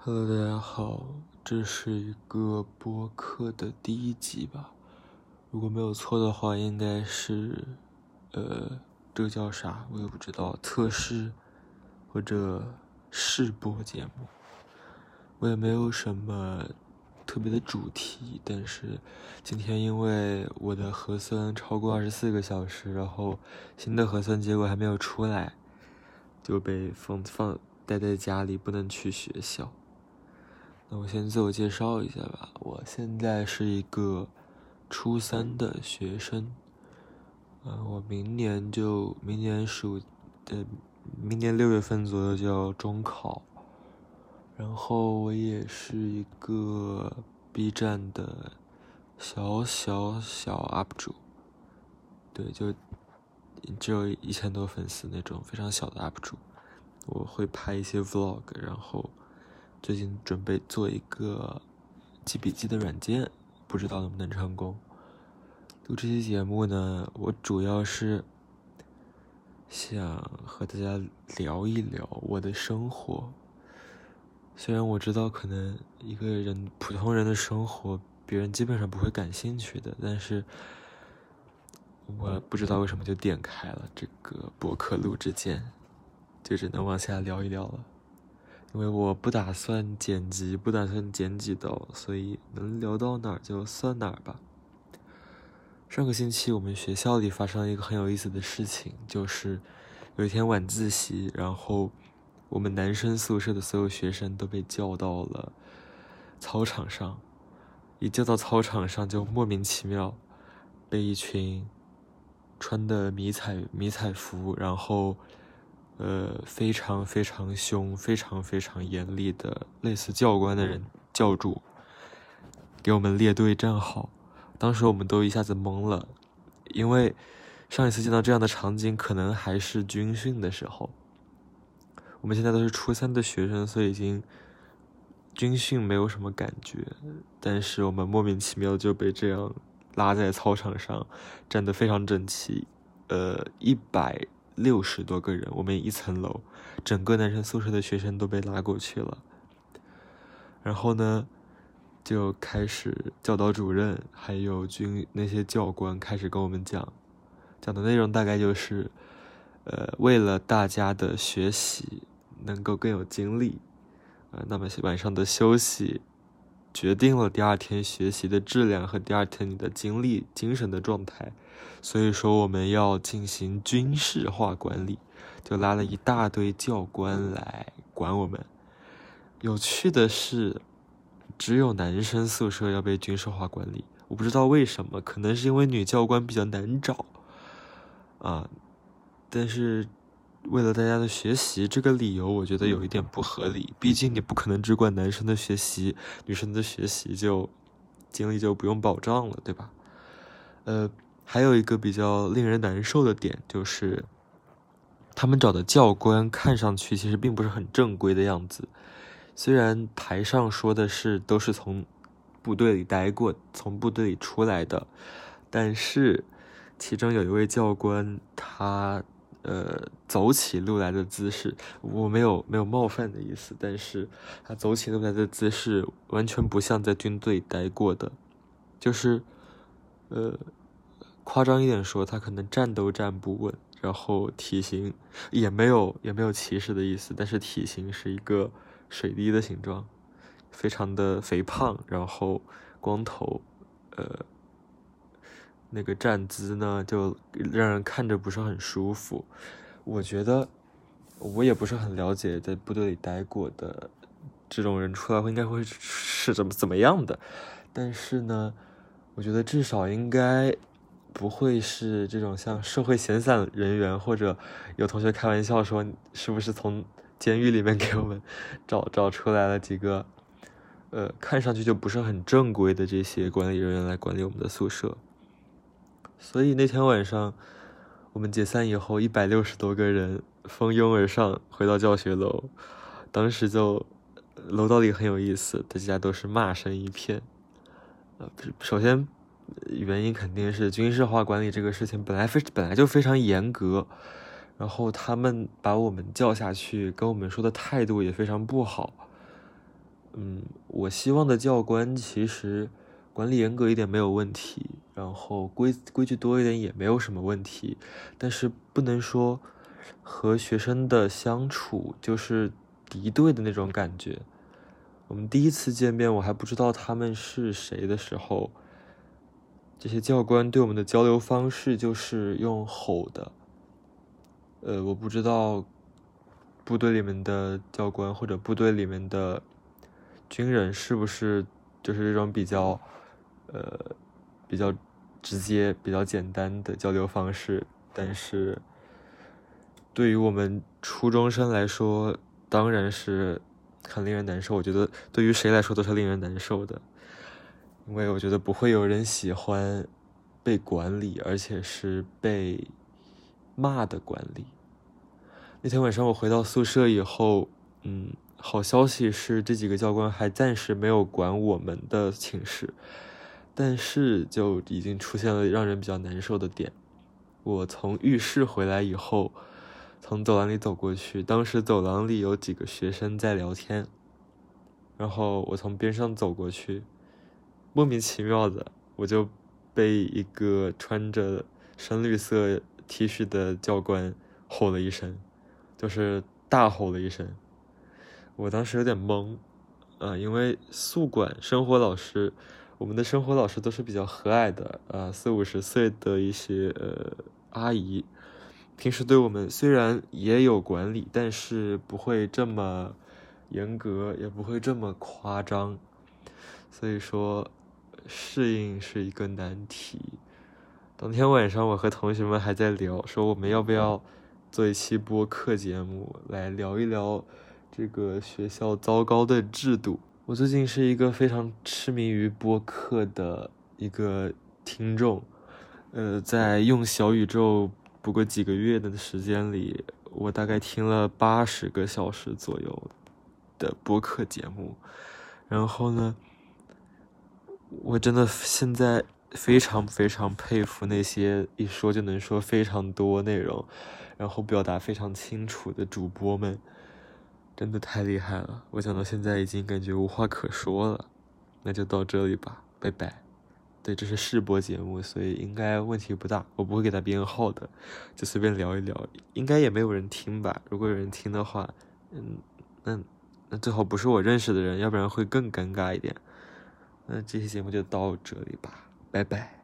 Hello，大家好，这是一个播客的第一集吧？如果没有错的话，应该是，呃，这个叫啥？我也不知道，测试或者试播节目。我也没有什么特别的主题，但是今天因为我的核酸超过二十四个小时，然后新的核酸结果还没有出来，就被封放待在家里，不能去学校。那我先自我介绍一下吧，我现在是一个初三的学生，嗯，我明年就明年暑，呃，明年六月份左右就要中考，然后我也是一个 B 站的小小小 UP 主，对，就只有一千多粉丝那种非常小的 UP 主，我会拍一些 Vlog，然后。最近准备做一个记笔记的软件，不知道能不能成功。录这期节目呢，我主要是想和大家聊一聊我的生活。虽然我知道可能一个人普通人的生活，别人基本上不会感兴趣的，但是我不知道为什么就点开了这个博客录制键，就只能往下聊一聊了。因为我不打算剪辑，不打算剪几刀，所以能聊到哪儿就算哪儿吧。上个星期我们学校里发生了一个很有意思的事情，就是有一天晚自习，然后我们男生宿舍的所有学生都被叫到了操场上，一叫到操场上就莫名其妙被一群穿的迷彩迷彩服，然后。呃，非常非常凶、非常非常严厉的类似教官的人叫住，给我们列队站好。当时我们都一下子懵了，因为上一次见到这样的场景，可能还是军训的时候。我们现在都是初三的学生，所以已经军训没有什么感觉。但是我们莫名其妙就被这样拉在操场上，站得非常整齐。呃，一百。六十多个人，我们一层楼，整个男生宿舍的学生都被拉过去了。然后呢，就开始教导主任还有军那些教官开始跟我们讲，讲的内容大概就是，呃，为了大家的学习能够更有精力，呃，那么晚上的休息。决定了第二天学习的质量和第二天你的精力、精神的状态，所以说我们要进行军事化管理，就拉了一大堆教官来管我们。有趣的是，只有男生宿舍要被军事化管理，我不知道为什么，可能是因为女教官比较难找啊，但是。为了大家的学习，这个理由我觉得有一点不合理。毕竟你不可能只管男生的学习，女生的学习就精力就不用保障了，对吧？呃，还有一个比较令人难受的点就是，他们找的教官看上去其实并不是很正规的样子。虽然台上说的是都是从部队里待过、从部队里出来的，但是其中有一位教官他。呃，走起路来的姿势，我没有没有冒犯的意思，但是他走起路来的姿势完全不像在军队待过的，就是，呃，夸张一点说，他可能站都站不稳，然后体型也没有也没有歧视的意思，但是体型是一个水滴的形状，非常的肥胖，然后光头，呃。那个站姿呢，就让人看着不是很舒服。我觉得，我也不是很了解在部队里待过的这种人出来会应该会是怎么怎么样的。但是呢，我觉得至少应该不会是这种像社会闲散人员，或者有同学开玩笑说，是不是从监狱里面给我们 找找出来了几个，呃，看上去就不是很正规的这些管理人员来管理我们的宿舍。所以那天晚上，我们解散以后，一百六十多个人蜂拥而上，回到教学楼。当时就楼道里很有意思，大家都是骂声一片。呃，首先原因肯定是军事化管理这个事情本来非本来就非常严格，然后他们把我们叫下去，跟我们说的态度也非常不好。嗯，我希望的教官其实管理严格一点没有问题，然后规规矩多一点也没有什么问题，但是不能说和学生的相处就是敌对的那种感觉。我们第一次见面，我还不知道他们是谁的时候，这些教官对我们的交流方式就是用吼的。呃，我不知道部队里面的教官或者部队里面的军人是不是就是这种比较呃比较直接、比较简单的交流方式，但是对于我们初中生来说，当然是很令人难受。我觉得对于谁来说都是令人难受的，因为我觉得不会有人喜欢被管理，而且是被。骂的管理。那天晚上我回到宿舍以后，嗯，好消息是这几个教官还暂时没有管我们的寝室，但是就已经出现了让人比较难受的点。我从浴室回来以后，从走廊里走过去，当时走廊里有几个学生在聊天，然后我从边上走过去，莫名其妙的我就被一个穿着深绿色。T 恤的教官吼了一声，就是大吼了一声。我当时有点懵，啊，因为宿管生活老师，我们的生活老师都是比较和蔼的，啊，四五十岁的一些呃阿姨，平时对我们虽然也有管理，但是不会这么严格，也不会这么夸张，所以说适应是一个难题。当天晚上，我和同学们还在聊，说我们要不要做一期播客节目，来聊一聊这个学校糟糕的制度。我最近是一个非常痴迷于播客的一个听众，呃，在用小宇宙不过几个月的时间里，我大概听了八十个小时左右的播客节目。然后呢，我真的现在。非常非常佩服那些一说就能说非常多内容，然后表达非常清楚的主播们，真的太厉害了！我讲到现在已经感觉无话可说了，那就到这里吧，拜拜。对，这是试播节目，所以应该问题不大，我不会给他编号的，就随便聊一聊，应该也没有人听吧？如果有人听的话，嗯，那那最好不是我认识的人，要不然会更尴尬一点。那这期节目就到这里吧。拜拜。